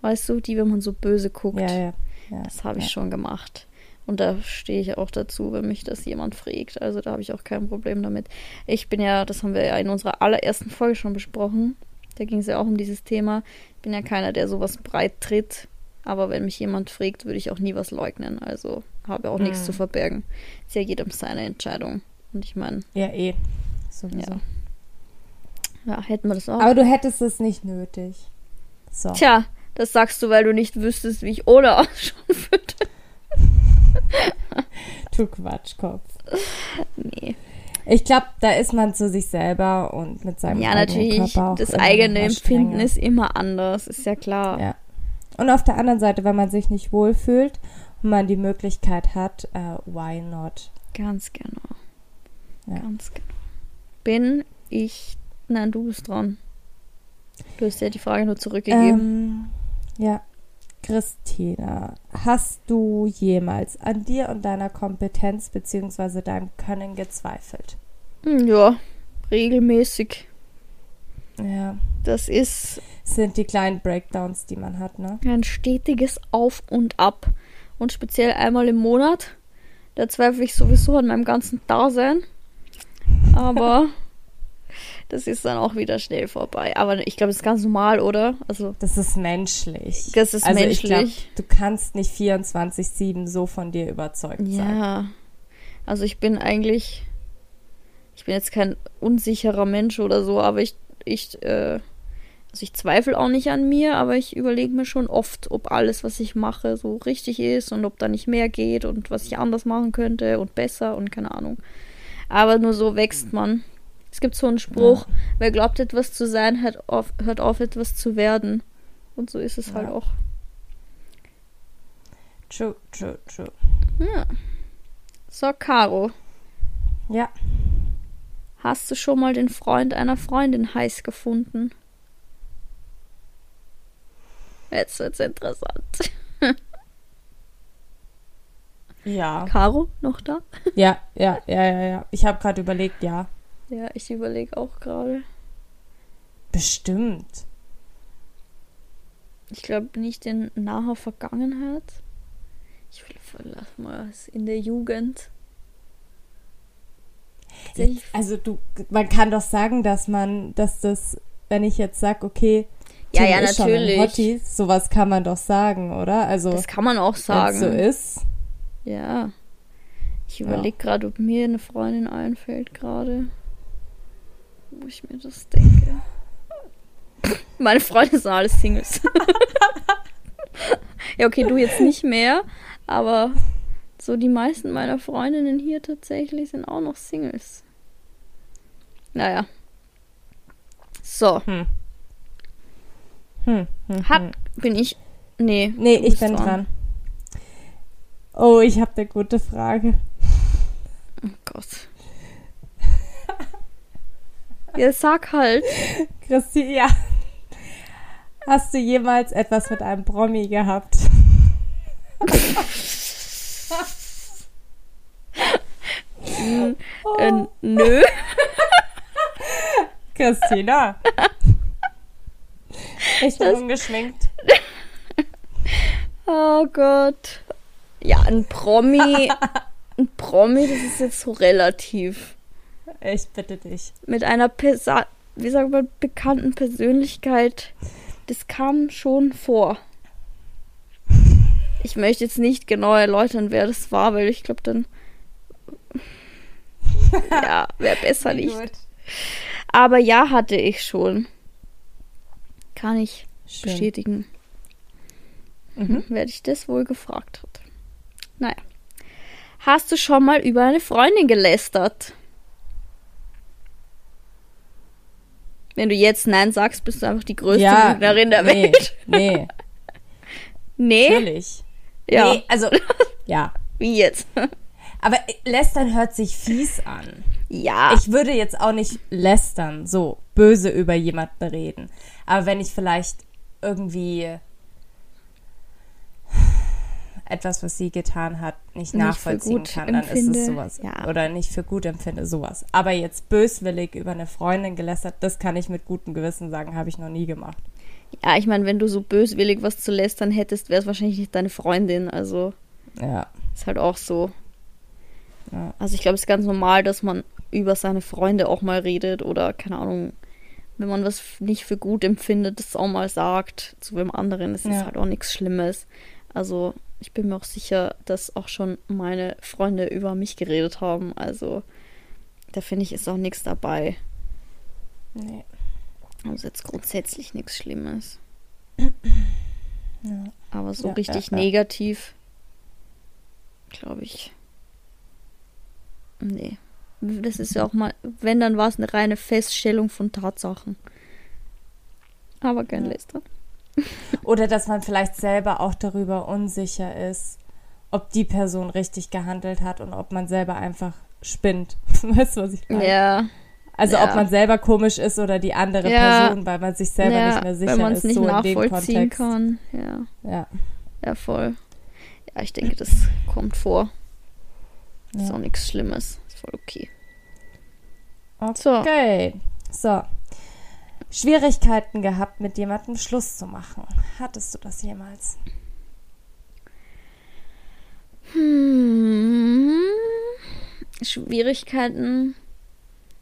Weißt du, die, wenn man so böse guckt.
Ja, ja. ja
Das habe ich
ja.
schon gemacht. Und da stehe ich auch dazu, wenn mich das jemand fragt. Also da habe ich auch kein Problem damit. Ich bin ja, das haben wir ja in unserer allerersten Folge schon besprochen. Da ging es ja auch um dieses Thema. Ich bin ja keiner, der sowas breit tritt. Aber wenn mich jemand fragt, würde ich auch nie was leugnen. Also habe auch nichts
Mhm.
zu verbergen. Ist ja jedem seine Entscheidung. Und ich meine,
Ja, eh. Sowieso.
ja. Ja, hätten wir das auch.
Aber du hättest es nicht nötig. So.
Tja, das sagst du, weil du nicht wüsstest, wie ich ohne ausschauen würde.
Du Quatschkopf.
Nee.
Ich glaube, da ist man zu sich selber und mit seinem
Ja,
eigenen
natürlich,
Körper auch
das eigene Empfinden ist immer anders, ist ja klar.
Ja. Und auf der anderen Seite, wenn man sich nicht wohlfühlt und man die Möglichkeit hat, äh, why not?
Ganz genau.
Ja.
Ganz genau. Bin ich. Nein, du bist dran. Du hast ja die Frage nur zurückgegeben.
Ähm, ja. Christina, hast du jemals an dir und deiner Kompetenz bzw. deinem Können gezweifelt?
Hm, ja, regelmäßig.
Ja.
Das ist
Sind die kleinen Breakdowns, die man hat, ne?
ein stetiges Auf und Ab. Und speziell einmal im Monat. Da zweifle ich sowieso an meinem ganzen Dasein. Aber das ist dann auch wieder schnell vorbei. Aber ich glaube, das ist ganz normal, oder? Also,
Das ist menschlich.
das ist
also
menschlich.
ich glaube, du kannst nicht 24-7 so von dir überzeugt sein.
Ja. Also ich bin eigentlich. Ich bin jetzt kein unsicherer Mensch oder so, aber ich, ich, äh, also ich zweifle auch nicht an mir, aber ich überlege mir schon oft, ob alles, was ich mache, so richtig ist und ob da nicht mehr geht und was ich anders machen könnte und besser und keine Ahnung. Aber nur so wächst man. Es gibt so einen Spruch, wer glaubt, etwas zu sein, hört auf, hört auf, etwas zu werden. Und so ist es
Ja.
halt auch.
True, true, true.
Ja. So, Caro.
Ja.
Hast du schon mal den Freund einer Freundin heiß gefunden? Jetzt wird's interessant.
Ja.
Caro, noch da?
Ja, ja, ja, ja, ja. Ich habe gerade überlegt, ja.
Ja, ich überlege auch gerade.
Bestimmt.
Ich glaube nicht in naher Vergangenheit. Ich will verlass mal was in der Jugend. Tatsächlich-
Also du, man kann doch sagen, dass man, dass das, wenn ich jetzt sag, okay,
Ja,
Tim
ja,
ist schon ein
natürlich.
Hottie, sowas kann man doch sagen, oder? Also
Das kann man auch sagen.
so ist.
Ja. Ich
Ja.
überlege gerade, ob mir eine Freundin einfällt gerade. Wo ich mir das denke. Meine Freunde sind alle Singles. ja, okay, du jetzt nicht mehr, aber so die meisten meiner Freundinnen hier tatsächlich sind auch noch Singles. Naja. So,
Hm. Hm, hm,
hat,
hm.
bin ich. Nee.
Nee, ich bin dran. Oh, ich habe eine gute Frage.
Oh Gott. Ja, sag halt.
Christi, ja. Hast du jemals etwas mit einem Promi gehabt?
Äh, nö.
Christina. Ich bin
Das-
ungeschminkt.
Oh Gott. Ja, ein Promi. Ein Promi, das ist jetzt so relativ.
Ich bitte dich.
Mit einer, Persa wie sagt man, bekannten Persönlichkeit, das kam schon vor. Ich möchte jetzt nicht genau erläutern, wer das war, weil ich glaube, dann. Ja, wäre besser nicht.
Gut.
Aber ja, hatte ich schon. Kann ich
Schön.
bestätigen.
Mhm.
Wer dich das wohl gefragt hat. Naja. Hast du schon mal über eine Freundin gelästert? Wenn du jetzt Nein sagst, bist du einfach die größte
Ja,
Lügnerin der
nee,
Welt.
nee,
Nee?
natürlich.
Ja.
Nee, also, ja.
Wie jetzt?
Aber lästern hört sich fies an.
ja.
Ich würde jetzt auch nicht lästern, so böse über jemanden reden. Aber wenn ich vielleicht irgendwie etwas, was sie getan hat, nicht
Nicht
nachvollziehen kann, dann ist
empfinde,
es sowas.
ja.
Oder nicht für gut empfinde, sowas. Aber jetzt böswillig über eine Freundin gelästert, das kann ich mit gutem Gewissen sagen, habe ich noch nie gemacht.
ja, ich meine, wenn du so böswillig was zu lästern hättest, wäre es wahrscheinlich nicht deine Freundin. Also
Ja.
ist halt auch so.
Ja.
Also ich glaube, es ist ganz normal, dass man über seine Freunde auch mal redet oder keine Ahnung, wenn man was nicht für gut empfindet, das auch mal sagt zu wem anderen. Ist
Ja.
halt auch nichts Schlimmes. Also ich bin mir auch sicher, dass auch schon meine Freunde über mich geredet haben. Also da finde ich ist auch nichts dabei.
Nee.
Also jetzt grundsätzlich nichts Schlimmes.
Ja.
Aber so
Ja,
richtig
ja,
negativ, glaube ich. Nee. Das ist ja auch mal, wenn, dann war es eine reine Feststellung von Tatsachen. Aber kein
Ja.
Lästern.
Oder dass man vielleicht selber auch darüber unsicher ist, ob die Person richtig gehandelt hat und ob man selber einfach spinnt. Weißt du, was ich meine?
Ja,
Also
ja.
ob man selber komisch ist oder die andere
Ja.
Person, weil man sich selber
ja
nicht mehr sicher ist,
nicht
so in dem
nachvollziehen
Kontext.
kann. Ja,
Ja.
ja, voll. Ja, ich denke, das kommt vor. Ist auch nichts Schlimmes. Ist voll okay. So.
Okay. So. Schwierigkeiten gehabt, mit jemandem Schluss zu machen. Hattest du das jemals?
Hm. Schwierigkeiten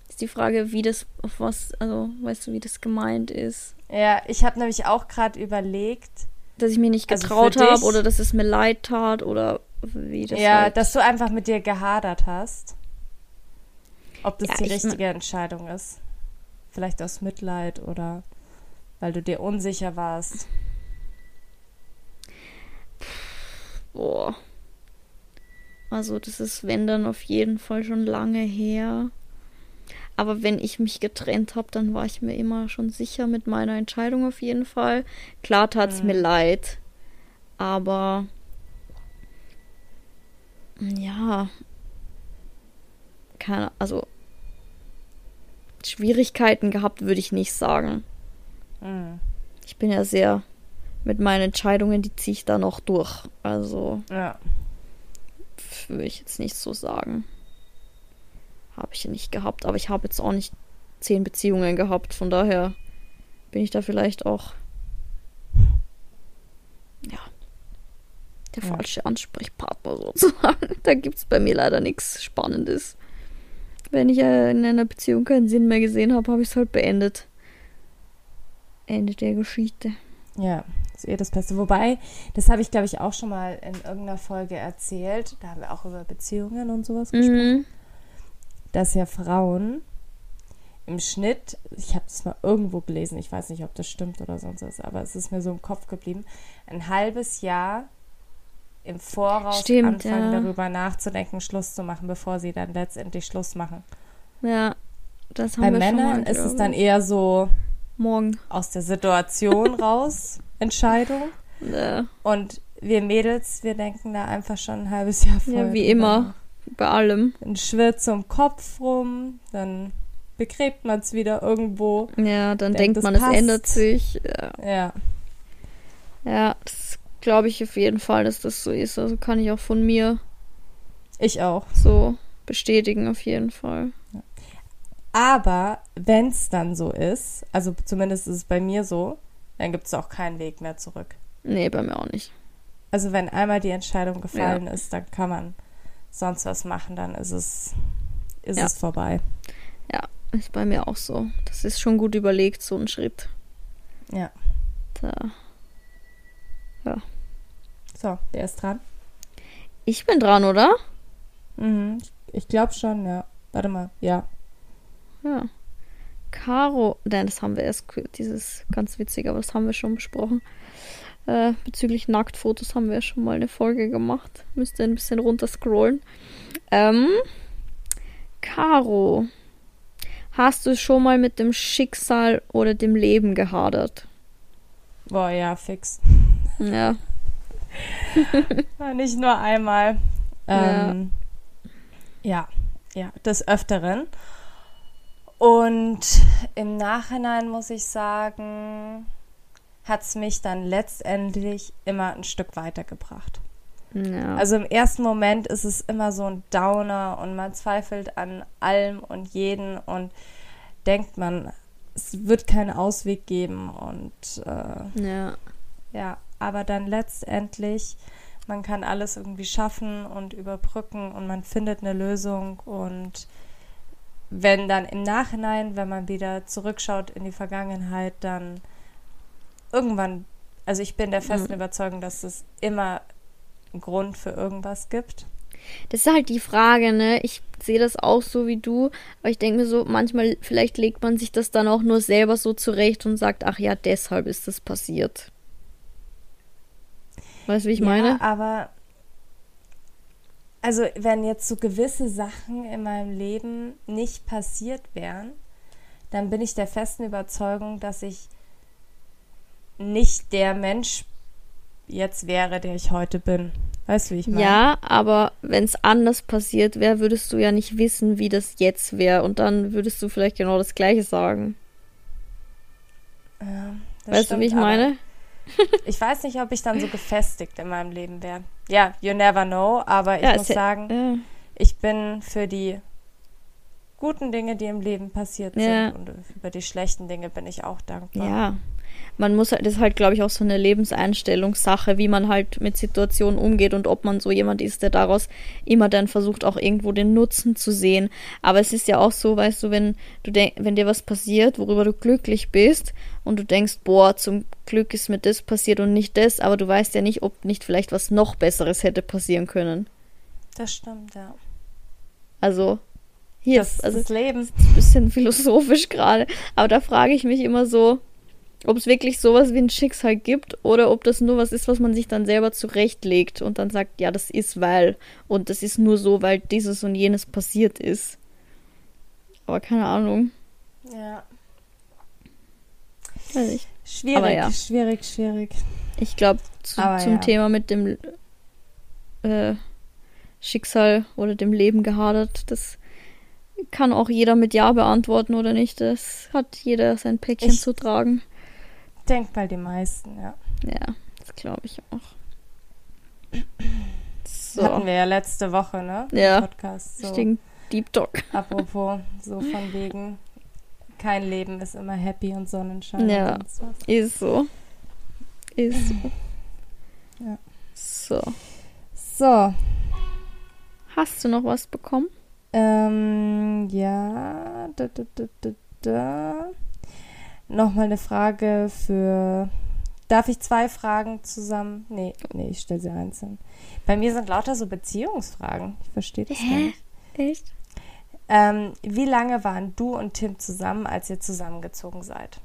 ist die Frage, wie das auf was, also weißt du, wie das gemeint ist.
Ja, ich habe nämlich auch gerade überlegt,
Dass ich mir nicht
Also
getraut habe
dich-
oder dass es mir leid tat oder wie das
ja,
halt.
dass du einfach mit dir gehadert hast. Ob das
Ja,
die
ich-
richtige Entscheidung ist. Vielleicht aus Mitleid oder weil du dir unsicher warst.
Boah. Also das ist, wenn dann auf jeden Fall schon lange her. Aber wenn ich mich getrennt habe, dann war ich mir immer schon sicher mit meiner Entscheidung auf jeden Fall. Klar tat es
Mhm.
mir leid, aber ja, keine, also Schwierigkeiten gehabt würde ich nicht sagen.
Mhm.
Ich bin ja sehr mit meinen Entscheidungen, die ziehe ich da noch durch. Also
Ja.
würde ich jetzt nicht so sagen. Habe ich nicht gehabt, aber ich habe jetzt auch nicht zehn Beziehungen gehabt, von daher bin ich da vielleicht auch ja der
Ja.
falsche Ansprechpartner sozusagen. Da gibt es bei mir leider nichts Spannendes. Wenn ich äh, in einer Beziehung keinen Sinn mehr gesehen habe, habe ich es halt beendet. Ende der Geschichte.
Ja, ist eh das Beste. Wobei, das habe ich, glaube ich, auch schon mal in irgendeiner Folge erzählt. Da haben wir auch über Beziehungen und sowas gesprochen.
Mhm.
Dass ja Frauen im Schnitt, ich habe das mal irgendwo gelesen, ich weiß nicht, ob das stimmt oder sonst was, aber es ist mir so im Kopf geblieben, ein halbes Jahr im Voraus
Stimmt,
anfangen,
ja.
darüber nachzudenken, Schluss zu machen, bevor sie dann letztendlich Schluss machen.
Ja, das haben
Bei
wir schon
Männern
mal,
ist es dann eher so
morgen.
aus der Situation raus Entscheidung.
Ja,
Und wir Mädels, wir denken da einfach schon ein halbes Jahr vorher.
ja wie immer. Bei allem.
Dann schwirrt zum Kopf rum, dann begräbt man es wieder irgendwo.
Ja, dann
Denkt,
denkt man, es ändert sich. Ja,
Ja,
ja das glaube ich auf jeden Fall, dass das so ist. Also kann ich auch von mir
ich auch.
so bestätigen, auf jeden Fall.
Aber wenn es dann so ist, also zumindest ist es bei mir so, dann gibt es auch keinen Weg mehr zurück.
Nee, bei mir auch nicht.
Also wenn einmal die Entscheidung gefallen ist, dann kann man sonst was machen, dann ist es, ist
Ja.
es vorbei.
Ja, ist bei mir auch so. Das ist schon gut überlegt, so ein Schritt.
Ja.
Da.
So, wer ist dran?
Ich bin dran, oder?
Mhm. Ich, glaube schon, ja. Warte mal, ja.
Ja. Caro, nein, das haben wir erst, dieses ganz witzig, aber das haben wir schon besprochen. Äh, bezüglich Nacktfotos haben wir ja schon mal eine Folge gemacht. Müsst ihr ein bisschen runter scrollen. Ähm, Caro, hast du schon mal mit dem Schicksal oder dem Leben gehadert?
Boah, ja, fix.
Ja,
Nicht nur einmal. Ähm, ja. ja, des Öfteren. Und im Nachhinein muss ich sagen, hat es mich dann letztendlich immer ein Stück weitergebracht.
ja.
Also im ersten Moment ist es immer so ein Downer und man zweifelt an allem und jeden und denkt man, es wird keinen Ausweg geben und äh,
ja,
ja, aber dann letztendlich, man kann alles irgendwie schaffen und überbrücken und man findet eine Lösung und wenn dann im Nachhinein, wenn man wieder zurückschaut in die Vergangenheit, dann irgendwann, also ich bin der festen
Mhm.
Überzeugung, dass es immer einen Grund für irgendwas gibt.
Das ist halt die Frage, ne? Ich sehe das auch so wie du, aber ich denke mir so, manchmal, vielleicht legt man sich das dann auch nur selber so zurecht und sagt, ach ja, deshalb ist das passiert. Weißt du, wie ich
ja,
meine?
aber also wenn jetzt so gewisse Sachen in meinem Leben nicht passiert wären, dann bin ich der festen Überzeugung, dass ich nicht der Mensch jetzt wäre, der ich heute bin. Weißt du, wie ich meine?
Ja, aber wenn es anders passiert wäre, würdest du ja nicht wissen, wie das jetzt wäre. Und dann würdest du vielleicht genau das Gleiche sagen.
Ja, das
weißt du, wie ich
stimmt,
meine?
Ich weiß nicht, ob ich dann so gefestigt in meinem Leben wäre. Ja, you never know, aber ich
Ja,
muss sagen,
Ja.
ich bin für die guten Dinge, die im Leben passiert
Ja.
sind und über die schlechten Dinge bin ich auch dankbar.
Ja, man muss halt, das ist halt, glaube ich, auch so eine Lebenseinstellungssache, wie man halt mit Situationen umgeht und ob man so jemand ist, der daraus immer dann versucht, auch irgendwo den Nutzen zu sehen. Aber es ist ja auch so, weißt du, wenn du denk, wenn dir was passiert, worüber du glücklich bist und du denkst, boah, zum Glück ist mir das passiert und nicht das, aber du weißt ja nicht, ob nicht vielleicht was noch Besseres hätte passieren können.
Das stimmt, ja.
Also, hier,
Das ist
also
das Leben.
ein bisschen philosophisch gerade, aber da frage ich mich immer so, ob es wirklich sowas wie ein Schicksal gibt oder ob das nur was ist, was man sich dann selber zurechtlegt und dann sagt, ja, das ist weil und das ist nur so, weil dieses und jenes passiert ist. Aber keine Ahnung.
Ja.
Weiß ich.
Schwierig,
ja.
schwierig, schwierig.
Ich glaube, zu, zum
ja.
Thema mit dem äh, Schicksal oder dem Leben gehadert, das kann auch jeder mit Ja beantworten oder nicht. Das hat jeder sein Päckchen
Ich-
zu tragen.
Denk mal die meisten, ja.
Ja, das glaube ich auch. So,
Hatten wir ja letzte Woche, ne?
Ja.
Podcast. So.
richtigen Deep Talk.
Apropos, so von wegen, kein Leben ist immer happy und Sonnenschein.
Ja.
Und.
Ist so. Ist so.
Ja.
So.
So,
Hast du noch was bekommen?
ähm, ja, da, da, da, da, da. Nochmal eine Frage für. Darf ich zwei Fragen zusammen? Nee, nee, ich stelle sie einzeln. Bei mir sind lauter so Beziehungsfragen. Ich verstehe das gar
Hä?
nicht.
Echt?
Ähm, wie lange waren du und Tim zusammen, als ihr zusammengezogen seid?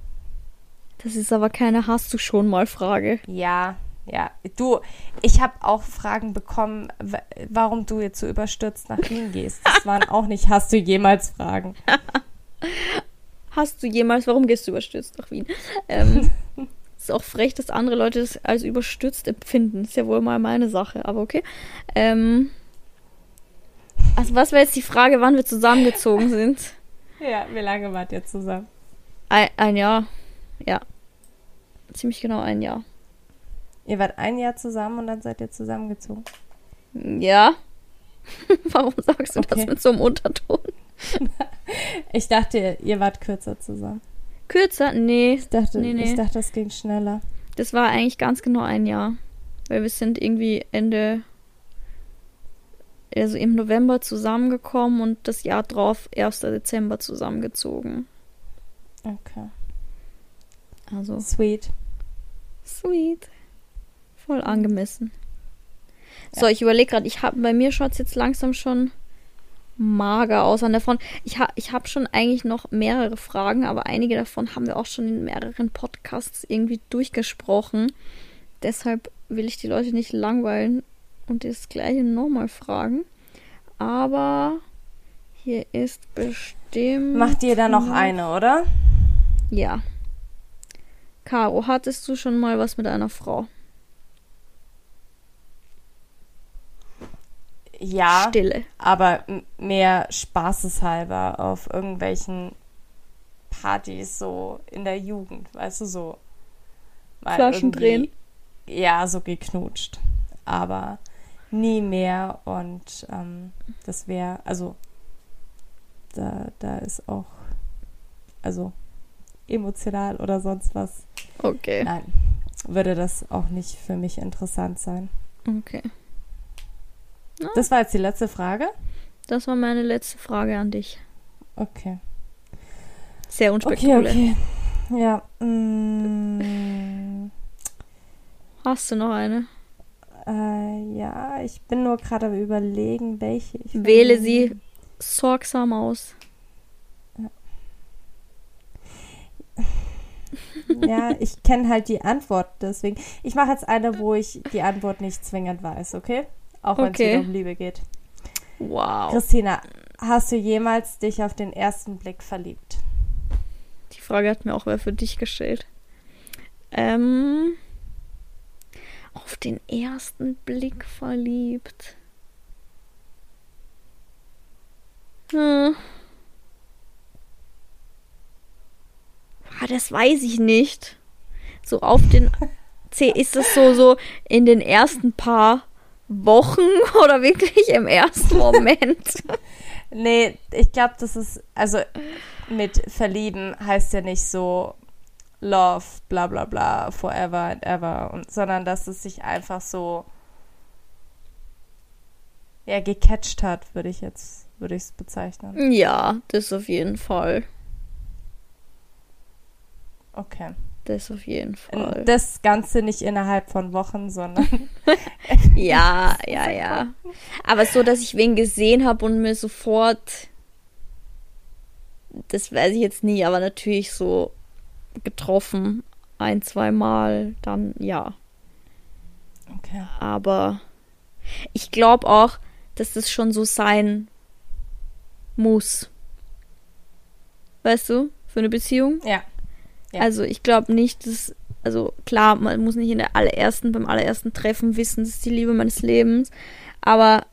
Das ist aber keine Hast du schon mal Frage.
Ja, ja. Du, ich habe auch Fragen bekommen, wa- warum du jetzt so überstürzt nach Wien gehst. Das waren auch nicht, hast du jemals Fragen?
Hast du jemals, warum gehst du überstürzt nach Wien? Ähm, ist auch frech, dass andere Leute das als überstürzt empfinden. Ist ja wohl mal meine Sache, aber okay. Ähm, also was wäre jetzt die Frage, wann wir zusammengezogen sind?
Ja, wie lange wart ihr zusammen?
Ein, ein Jahr. Ja. Ziemlich genau ein Jahr.
Ihr wart ein Jahr zusammen und dann seid ihr zusammengezogen.
Ja. Warum sagst du das
Okay.
mit so einem Unterton?
Ich dachte, ihr wart kürzer zusammen.
Kürzer? Nee,
Ich dachte,
Nee, nee.
ich dachte, das ging schneller.
das war eigentlich ganz genau ein Jahr. Weil wir sind irgendwie Ende, also im November zusammengekommen und das Jahr drauf, 1. Dezember zusammengezogen.
Okay.
Also
Sweet.
sweet. Voll angemessen. So, ich überlege gerade, ich habe bei mir schaut es jetzt langsam schon mager aus an der Front. Ich, ha, ich habe schon eigentlich noch mehrere Fragen, aber einige davon haben wir auch schon in mehreren Podcasts irgendwie durchgesprochen. Deshalb will ich die Leute nicht langweilen und das gleiche nochmal fragen. Aber hier ist bestimmt.
Macht jeder noch eine, oder?
Ja. Caro, hattest du schon mal was mit einer Frau?
Ja.
Stille.
aber mehr spaßeshalber auf irgendwelchen Partys so in der Jugend, weißt du, so.
Flaschen
irgendwie- Ja, so geknutscht. Aber nie mehr und ähm, das wäre, also da, da ist auch, also emotional oder sonst was.
Okay.
Nein, würde das auch nicht für mich interessant sein.
Okay.
Das war jetzt die letzte Frage.
Das war meine letzte Frage an dich.
Okay.
Sehr
Okay,
unspektakulär.
okay. Ja. Mm,
Hast du noch eine?
Äh, ja, ich bin nur gerade am überlegen, welche ich
Wähle sie sorgsam aus.
Ja, ich kenne halt die Antwort, deswegen. Ich mache jetzt eine, wo ich die Antwort nicht zwingend weiß, okay? Auch wenn es
Okay.
wieder um Liebe geht.
Wow.
Christina, hast du jemals dich auf den ersten Blick verliebt?
Die Frage hat mir auch wer für dich gestellt. Ähm, auf den ersten Blick verliebt. Hm. Ah, das weiß ich nicht. So auf den C ist es so so in den ersten paar Wochen oder wirklich im ersten Moment.
Nee, ich glaube, das ist, also mit verlieben heißt ja nicht so love, bla bla bla, forever and ever, und, sondern dass es sich einfach so ja, gecatcht hat, würde ich jetzt, würde ich es bezeichnen.
Ja, das auf jeden Fall.
Okay.
Das auf jeden Fall.
Das Ganze nicht innerhalb von Wochen, sondern
Ja, ja, ja. Aber so, dass ich wen gesehen habe und mir sofort. Das weiß ich jetzt nie, aber natürlich so getroffen. Ein, zwei Mal, dann ja.
okay.
Aber ich glaube auch, dass das schon so sein muss. Weißt du? Für eine Beziehung.
Ja. Ja.
Also ich glaube nicht, dass. Also klar, man muss nicht in der allerersten, beim allerersten Treffen wissen, das ist die Liebe meines Lebens. Aber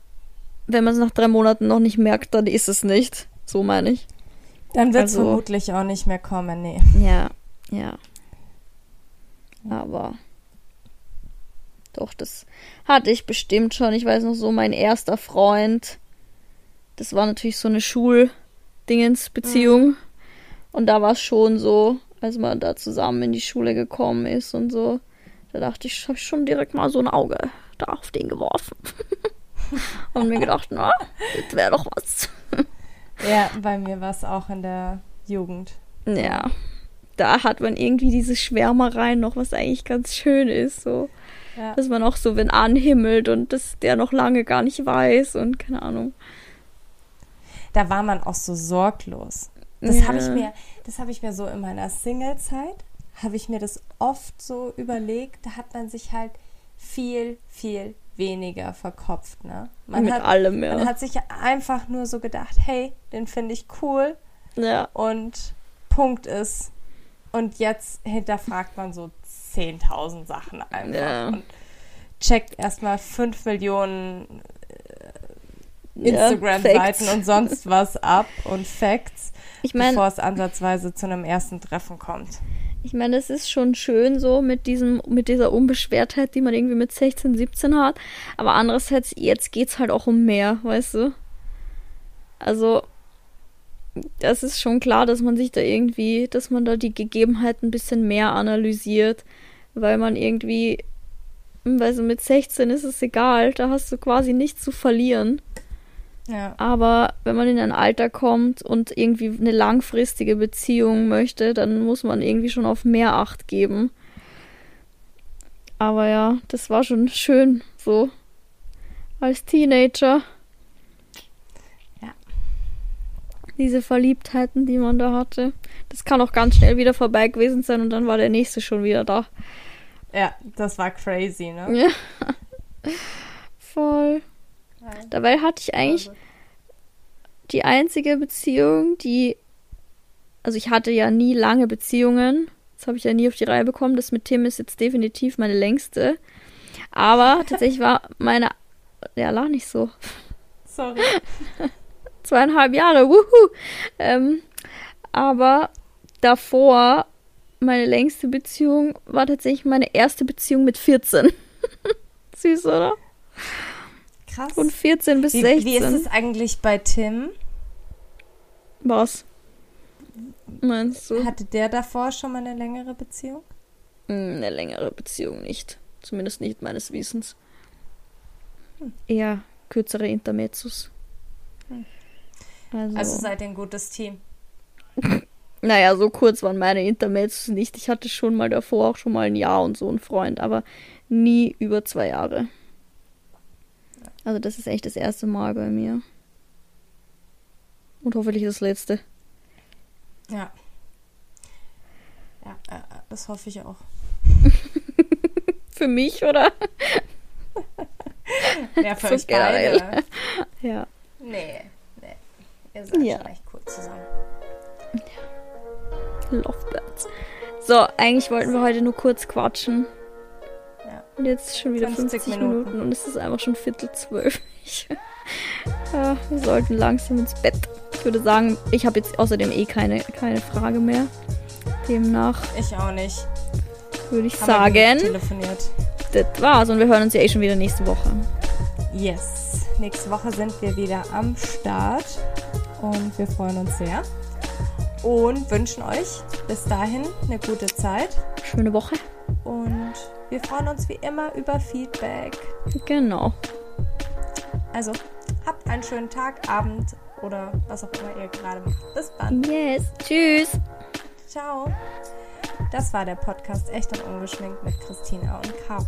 wenn man es nach drei Monaten noch nicht merkt, dann ist es nicht. So meine ich.
Dann wird es
Also-
vermutlich auch nicht mehr kommen, nee.
Ja, ja. Aber doch, das hatte ich bestimmt schon. Ich weiß noch so, mein erster Freund, das war natürlich so eine Schuldingensbeziehung. Und da war es schon so, als man da zusammen in die Schule gekommen ist und so, da dachte ich, habe ich schon direkt mal so ein Auge da auf den geworfen. und mir gedacht, na, das wäre doch was.
Ja, bei mir war es auch in der Jugend.
Ja, da hat man irgendwie diese Schwärmerei noch, was eigentlich ganz schön ist, so.
Ja.
Dass man auch so, wenn anhimmelt und dass der noch lange gar nicht weiß und keine Ahnung.
Da war man auch so sorglos. Das habe ich
Ja.
mir, das habe ich mir so in meiner Single-Zeit, habe ich mir das oft so überlegt. Da hat man sich halt viel, viel weniger verkopft, ne? Man
Mit
hat,
allem, ja.
man hat sich einfach nur so gedacht, hey, den finde ich cool
ja.
und Punkt ist. Und jetzt hinterfragt man so 10.000 Sachen einfach
Ja.
und checkt erstmal 5 Millionen
Ja,
Instagram-Seiten
Facts.
und sonst was ab und Facts,
Ich meine,
bevor es ansatzweise zu einem ersten Treffen kommt.
ich meine, es ist schon schön so mit diesem, mit dieser Unbeschwertheit, die man irgendwie mit 16, 17 hat. Aber andererseits, jetzt geht's halt auch um mehr, weißt du? Also, das ist schon klar, dass man sich da irgendwie, dass man da die Gegebenheiten ein bisschen mehr analysiert, weil man irgendwie, weil so mit 16 ist es egal, da hast du quasi nichts zu verlieren.
Ja.
Aber wenn man in ein Alter kommt und irgendwie eine langfristige Beziehung möchte, dann muss man irgendwie schon auf mehr Acht geben. Aber ja, das war schon schön so als Teenager.
Ja.
Diese Verliebtheiten, die man da hatte. Das kann auch ganz schnell wieder vorbei gewesen sein und dann war der nächste schon wieder da.
ja, das war crazy, ne?
Ja. Voll.
Nein.
Dabei hatte ich eigentlich die einzige Beziehung, die. Also ich hatte ja nie lange Beziehungen. Das habe ich ja nie auf die Reihe bekommen. Das mit Tim ist jetzt definitiv meine längste. Aber tatsächlich war meine. Ja, lach nicht so.
Sorry.
Zweieinhalb Jahre, wuhu! Ähm, aber davor, meine längste Beziehung war tatsächlich meine erste Beziehung mit 14. Süß, oder?
Krass.
Von 14 bis
Wie,
16.
wie ist es eigentlich bei Tim?
Was? Meinst du?
Hatte der davor schon mal eine längere Beziehung?
Hm, Eine längere Beziehung nicht. Zumindest nicht meines Wissens. Eher kürzere Intermezzos. Also,
Also seid ihr ein gutes Team.
naja, so kurz waren meine Intermezzos nicht. Ich hatte schon mal davor auch schon mal ein Jahr und so einen Freund, aber nie über zwei Jahre. Also das ist echt das erste Mal bei mir. Und hoffentlich das letzte.
Ja. Ja, äh, das hoffe ich auch.
Für mich, oder?
Ja, für so euch geil. beide.
Ja.
Nee, nee. Ihr seid
Ja.
schon echt cool zusammen.
Lovebirds. So, eigentlich wollten wir heute nur kurz quatschen. Und jetzt schon wieder
50
50, Minuten.
Minuten.
und es ist einfach schon Viertel zwölf. Ja, wir sollten langsam ins Bett. Ich würde sagen, ich habe jetzt außerdem eh keine, keine Frage mehr. Demnach
Ich auch nicht.
würde ich
Haben
sagen,
telefoniert.
das war's. Und wir hören uns ja eh schon wieder nächste Woche.
Yes. Nächste Woche sind wir wieder am Start und wir freuen uns sehr und wünschen euch bis dahin eine gute Zeit
Schöne Woche.
Und wir freuen uns wie immer über Feedback.
Genau.
Also, habt einen schönen Tag, Abend oder was auch immer ihr gerade macht. Bis dann.
Yes. Tschüss.
Ciao. Das war der Podcast Echt und Ungeschminkt mit Christina und Caro.